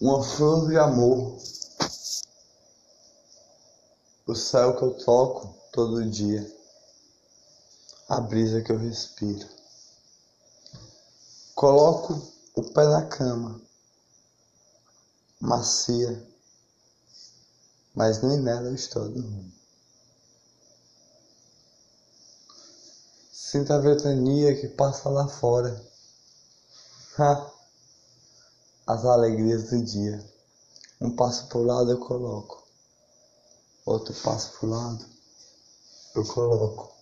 uma flor de amor, o céu que eu toco todo dia, a brisa que eu respiro. Coloco o pé na cama, macia, mas nem nela eu estou dormindo. Sinto a ventania que passa lá fora. Ha! As alegrias do dia. Um passo pro lado eu coloco. Outro passo pro lado eu coloco.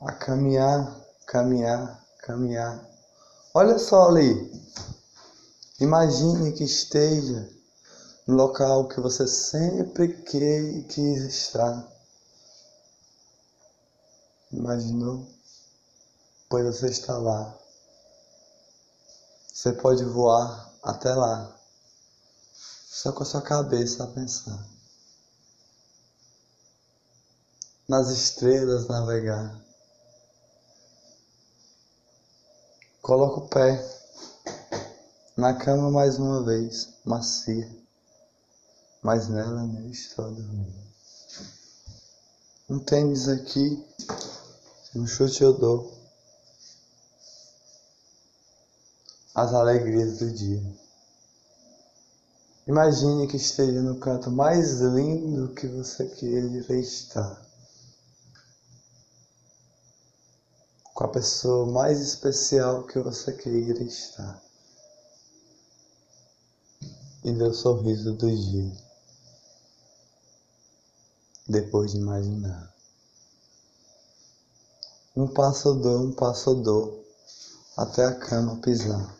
A caminhar, caminhar, caminhar. Olha só ali. Imagine que esteja no local que você sempre quis estar. Imaginou? Pois você está lá. Você pode voar até lá, só com a sua cabeça a pensar. Nas estrelas navegar. Coloca o pé na cama mais uma vez, macia, mas nela nem estou dormindo. Um tênis aqui no chute eu dou as alegrias do dia. Imagine que esteja no canto mais lindo que você queira estar. Com a pessoa mais especial que você queira estar. E dê o sorriso do dia. Depois de imaginar. Um passo dou, um passo dou, até a cama pisar,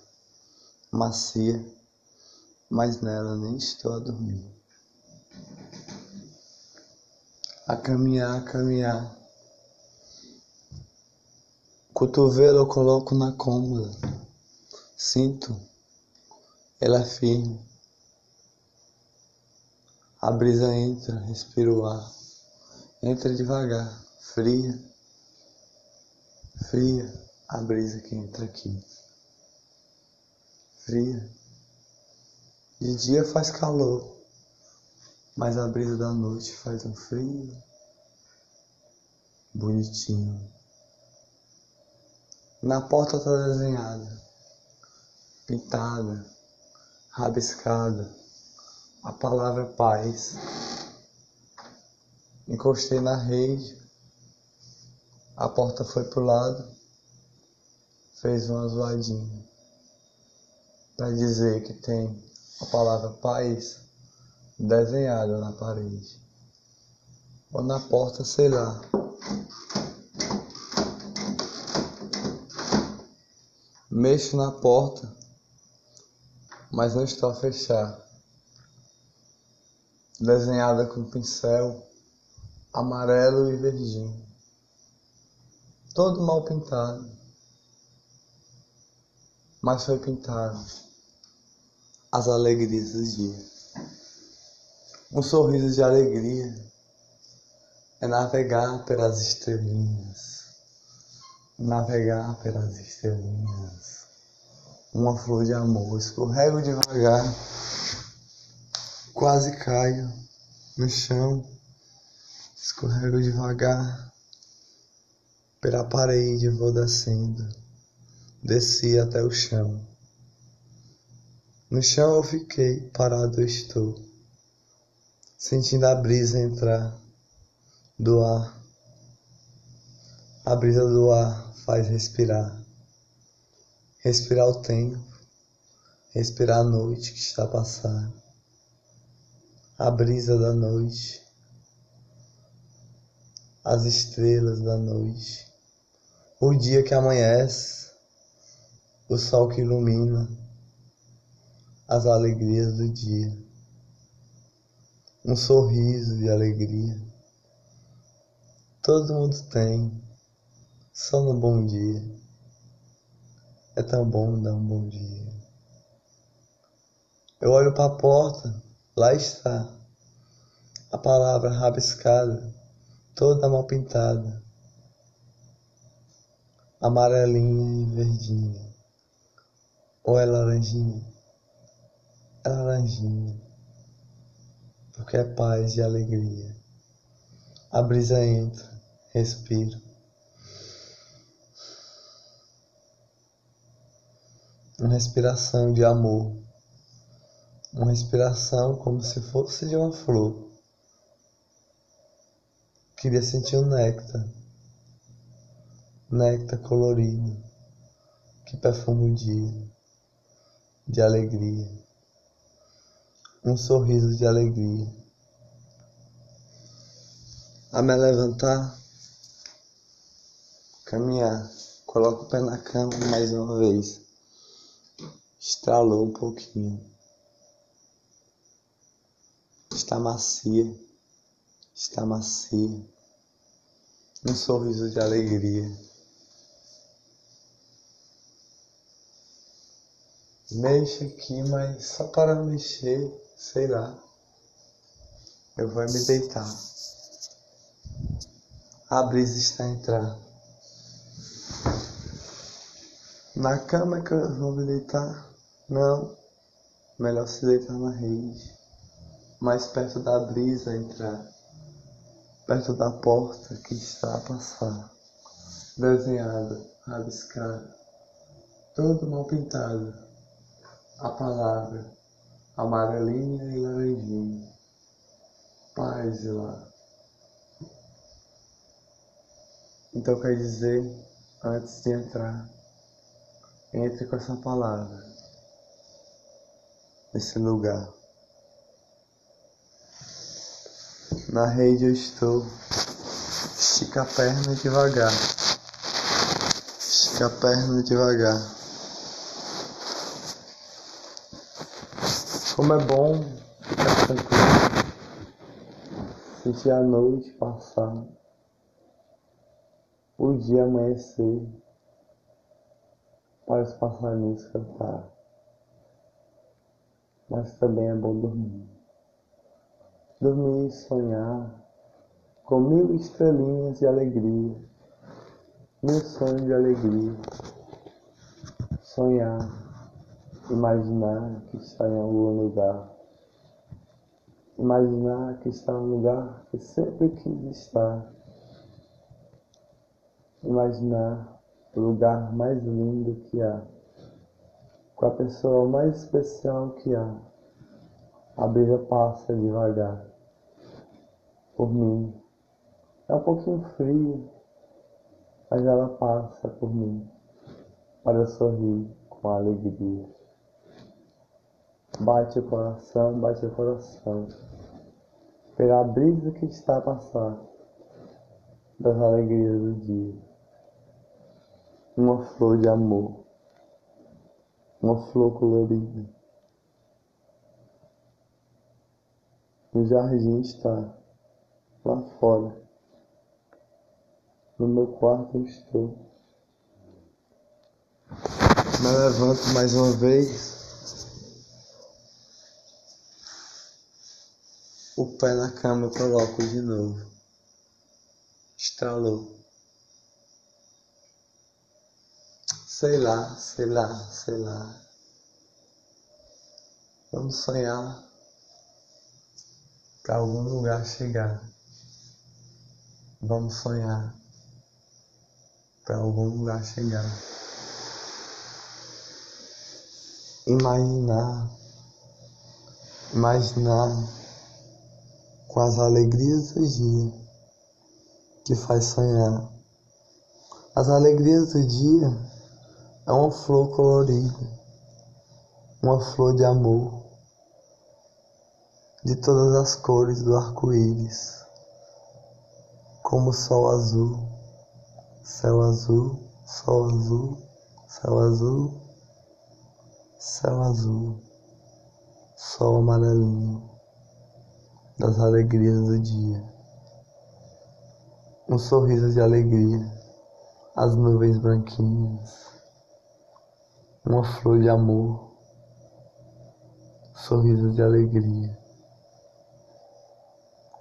macia, mas nela nem estou a dormir. A caminhar, a caminhar. Cotovelo eu coloco na cômoda, sinto, ela é firme. A brisa entra, respiro o ar, entra devagar, fria Fria a brisa que entra aqui. Fria. De dia faz calor, mas a brisa da noite faz um frio bonitinho. Na porta tá desenhada, pintada, rabiscada, a palavra paz. Encostei na rede a porta foi pro lado, fez uma zoadinha para dizer que tem a palavra paz desenhada na parede ou na porta, sei lá. Mexo na porta, mas não estou a fechar. Desenhada com pincel amarelo e verdinho todo mal pintado, mas foi pintado as alegrias do dia. Um sorriso de alegria é navegar pelas estrelinhas, navegar pelas estrelinhas. Uma flor de amor, escorrego devagar, quase caio no chão, escorrego devagar pela parede vou descendo, desci até o chão. No chão eu fiquei, parado estou, sentindo a brisa entrar do ar. A brisa do ar faz respirar, respirar o tempo, respirar a noite que está passando, a brisa da noite, as estrelas da noite o dia que amanhece, o sol que ilumina as alegrias do dia, um sorriso de alegria. Todo mundo tem, só no bom dia. É tão bom dar um bom dia. Eu olho para a porta, lá está a palavra rabiscada, toda mal pintada amarelinha e verdinha, ou é laranjinha, é laranjinha, porque é paz e alegria. A brisa entra, respiro. Uma respiração de amor, uma respiração como se fosse de uma flor. Queria sentir o néctar, néctar colorido que perfuma o dia de alegria, um sorriso de alegria. A me levantar, caminhar, coloco o pé na cama mais uma vez, estralou um pouquinho, está macia, está macia, um sorriso de alegria. Mexe aqui, mas só para mexer, sei lá. Eu vou me deitar. A brisa está a entrar. Na cama que eu vou me deitar? Não. Melhor se deitar na rede. Mais perto da brisa entrar. Perto da porta que está a passar. Desenhada, rabiscada. Todo mal pintado a palavra amarelinha e laranjinha. Paz e lá. Então quer dizer, antes de entrar, entre com essa palavra nesse lugar. Na rede eu estou. Estica a perna devagar. Estica a perna devagar. Como é bom ficar tranquilo, sentir a noite passar, o dia amanhecer, para os passarinhos cantar. Mas também é bom dormir. Dormir e sonhar com mil estrelinhas de alegria, mil sonhos de alegria. Sonhar Imaginar que está em algum lugar. Imaginar que está em um lugar que sempre quis estar. Imaginar o lugar mais lindo que há. Com a pessoa mais especial que há. A brisa passa devagar. Por mim. É um pouquinho frio, mas ela passa por mim para sorrir com alegria. Bate o coração, bate o coração, pela brisa que está a passar das alegrias do dia. Uma flor de amor, uma flor colorida. O jardim está lá fora. No meu quarto eu estou. Me levanto mais uma vez O pé na cama eu coloco de novo. Estralou. Sei lá, sei lá, sei lá. Vamos sonhar para algum lugar chegar. Vamos sonhar para algum lugar chegar. Imaginar, imaginar com as alegrias do dia que faz sonhar. As alegrias do dia é uma flor colorida, uma flor de amor, de todas as cores do arco-íris, como sol azul, céu azul, sol azul, céu azul, céu azul, sol amarelinho das alegrias do dia. Um sorriso de alegria, as nuvens branquinhas, uma flor de amor, sorriso de alegria.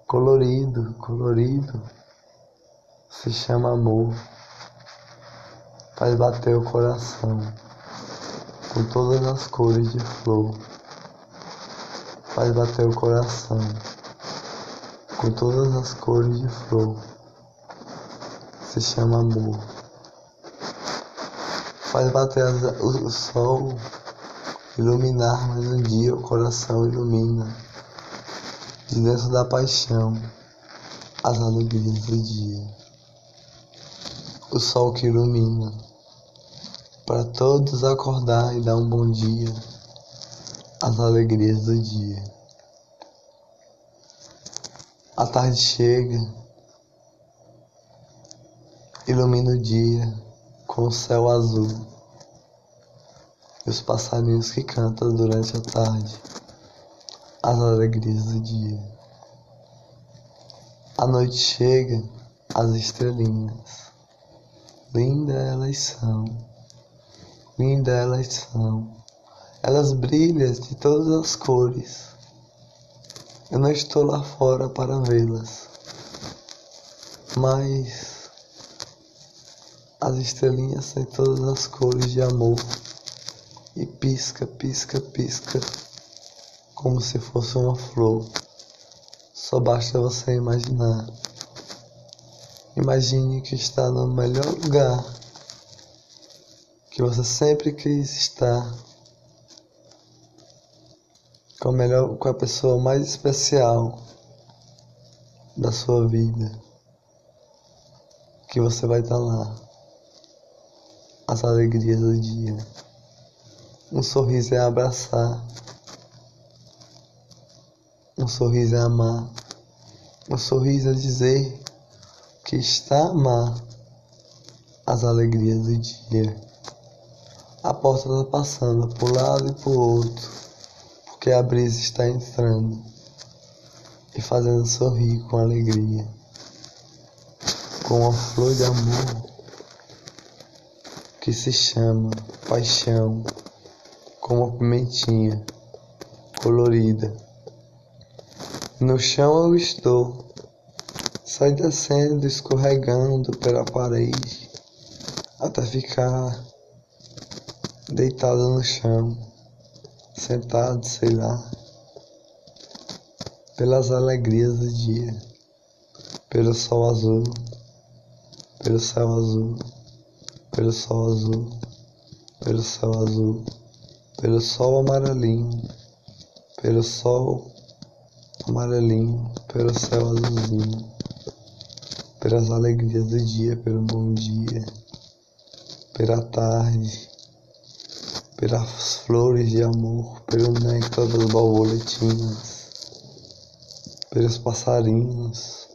Colorido, colorido, se chama amor, faz bater o coração com todas as cores de flor faz bater o coração com todas as cores de flor. Se chama amor. Faz bater o, sol, iluminar mais um dia o coração ilumina. De dentro da paixão, as alegrias do dia. O sol que ilumina, para todos acordar e dar um bom dia, as alegrias do dia. A tarde chega, ilumina o dia com o céu azul e os passarinhos que cantam durante a tarde, as alegrias do dia. A noite chega, as estrelinhas, linda elas são, linda elas são, elas brilham de todas as cores eu não estou lá fora para vê-las, mas as estrelinhas têm todas as cores de amor e pisca, pisca, pisca, como se fosse uma flor. Só basta você imaginar. Imagine que está no melhor lugar que você sempre quis estar com a melhor, com a pessoa mais especial da sua vida, que você vai estar lá, as alegrias do dia. Um sorriso é abraçar, um sorriso é amar, um sorriso é dizer que está a amar as alegrias do dia. A porta está passando por um lado e por outro porque a brisa está entrando e fazendo sorrir com alegria, com uma flor de amor que se chama paixão, com uma pimentinha colorida. No chão eu estou, sai descendo, escorregando pela parede, até ficar deitado no chão sentado, sei lá, pelas alegrias do dia, pelo sol azul, pelo céu azul, pelo sol azul, pelo céu azul, pelo sol amarelinho, pelo sol amarelinho, pelo céu azulzinho, pelas alegrias do dia, pelo bom dia, pela tarde pelas flores de amor, pelo néctar das borboletinhas, pelos passarinhos,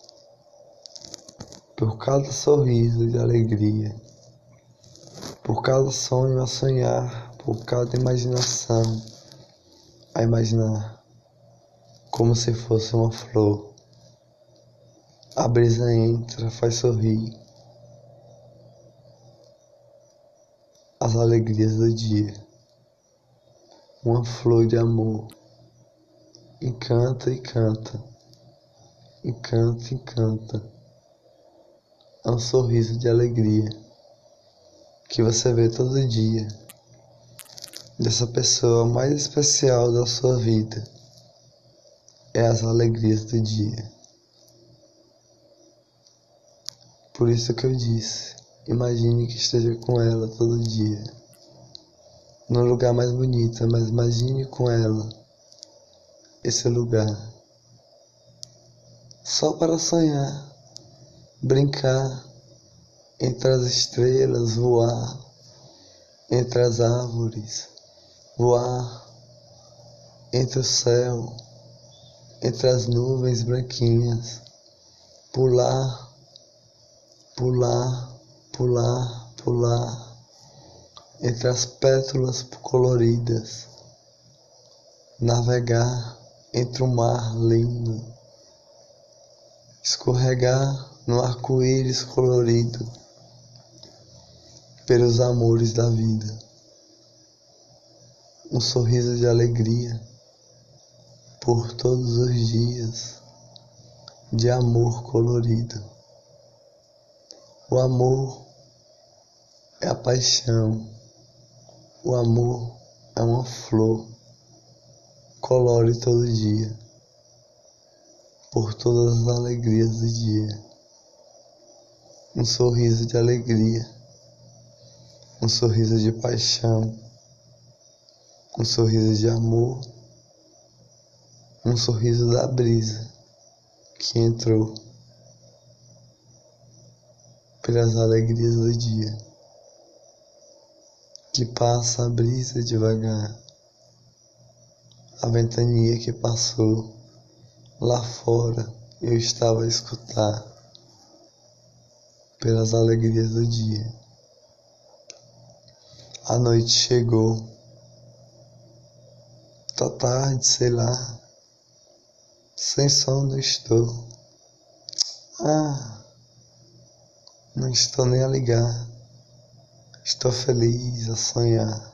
por cada sorriso de alegria, por cada sonho a sonhar, por cada imaginação a imaginar, como se fosse uma flor. A brisa entra, faz sorrir. As alegrias do dia uma flor de amor. Encanta e canta, encanta e canta. É um sorriso de alegria que você vê todo dia dessa pessoa mais especial da sua vida. É as alegrias do dia. Por isso que eu disse, imagine que esteja com ela todo dia no lugar mais bonito, mas imagine com ela esse lugar. Só para sonhar, brincar entre as estrelas, voar entre as árvores, voar entre o céu, entre as nuvens branquinhas, pular, pular, pular, pular entre as pétalas coloridas, navegar entre o mar lindo, escorregar no arco-íris colorido pelos amores da vida, um sorriso de alegria por todos os dias de amor colorido. O amor é a paixão o amor é uma flor colore todo dia, por todas as alegrias do dia. Um sorriso de alegria, um sorriso de paixão, um sorriso de amor, um sorriso da brisa que entrou pelas alegrias do dia, que passa a brisa devagar, a ventania que passou lá fora eu estava a escutar pelas alegrias do dia. A noite chegou, tá tarde, sei lá, sem sono estou. Ah, não estou nem a ligar, estou feliz a sonhar.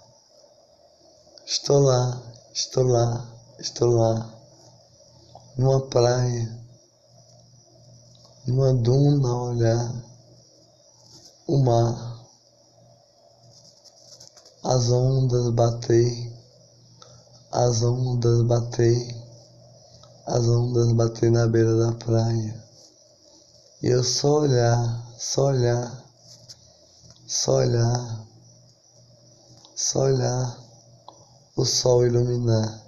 Estou lá, estou lá, estou lá, numa praia, numa duna a olhar o mar, as ondas bater, as ondas bater, as ondas bater na beira da praia. E eu só olhar, só olhar, só olhar, só olhar o sol iluminar,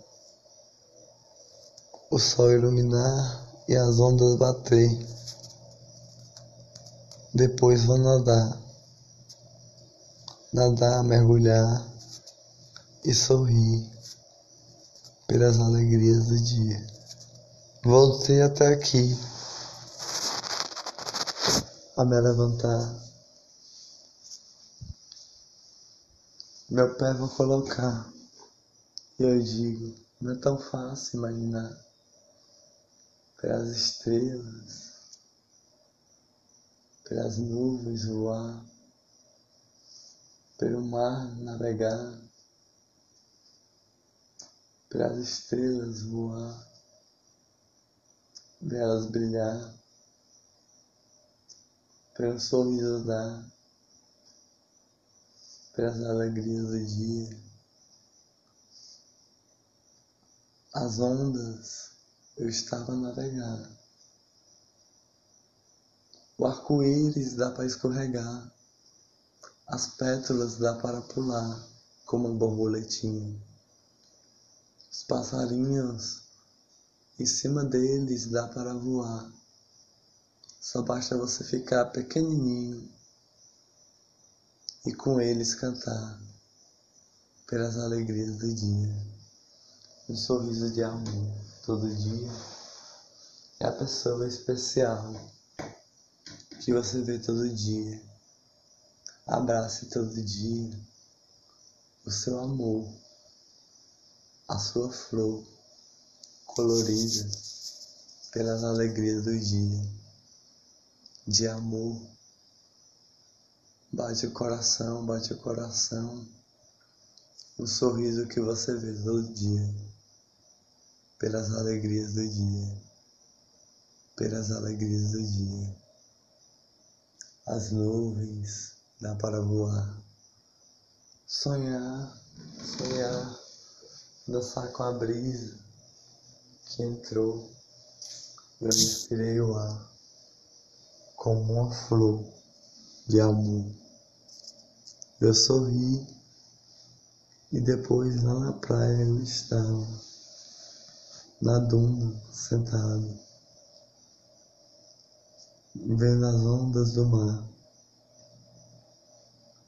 o sol iluminar e as ondas bater. Depois vou nadar, nadar, mergulhar e sorrir pelas alegrias do dia. Voltei até aqui a me levantar. Meu pé vou colocar. E eu digo, não é tão fácil imaginar pelas estrelas pelas nuvens voar, pelo mar navegar, pelas estrelas voar, velas brilhar, pelo sorriso dar, pelas alegrias do dia. As ondas eu estava a navegar. O arco-íris dá para escorregar, as pétalas dá para pular como um borboletinho. Os passarinhos, em cima deles dá para voar. Só basta você ficar pequenininho e com eles cantar pelas alegrias do dia. Um sorriso de amor todo dia é a pessoa especial que você vê todo dia. Abrace todo dia o seu amor, a sua flor colorida pelas alegrias do dia. De amor, bate o coração, bate o coração, o sorriso que você vê todo dia, pelas alegrias do dia, pelas alegrias do dia. As nuvens, dá para voar. Sonhar, sonhar, dançar com a brisa que entrou. Eu respirei o ar como uma flor de amor. Eu sorri e depois lá na praia eu estava, na duna, sentado vendo as ondas do mar,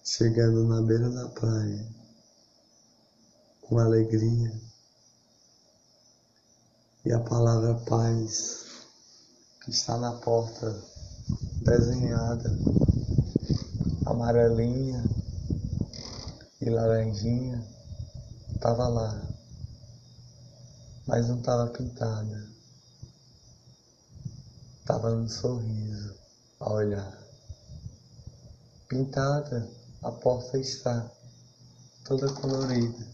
chegando na beira da praia, com alegria, e a palavra paz que está na porta desenhada, amarelinha e laranjinha, estava lá, mas não estava pintada estava no sorriso a olhar. Pintada, a porta está toda colorida,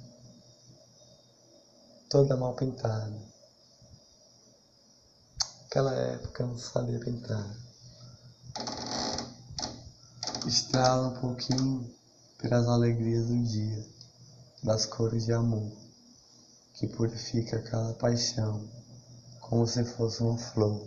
toda mal pintada. Naquela época eu não sabia pintar. Estrala um pouquinho pelas alegrias do dia, das cores de amor. que purifica aquela paixão como se fosse uma flor.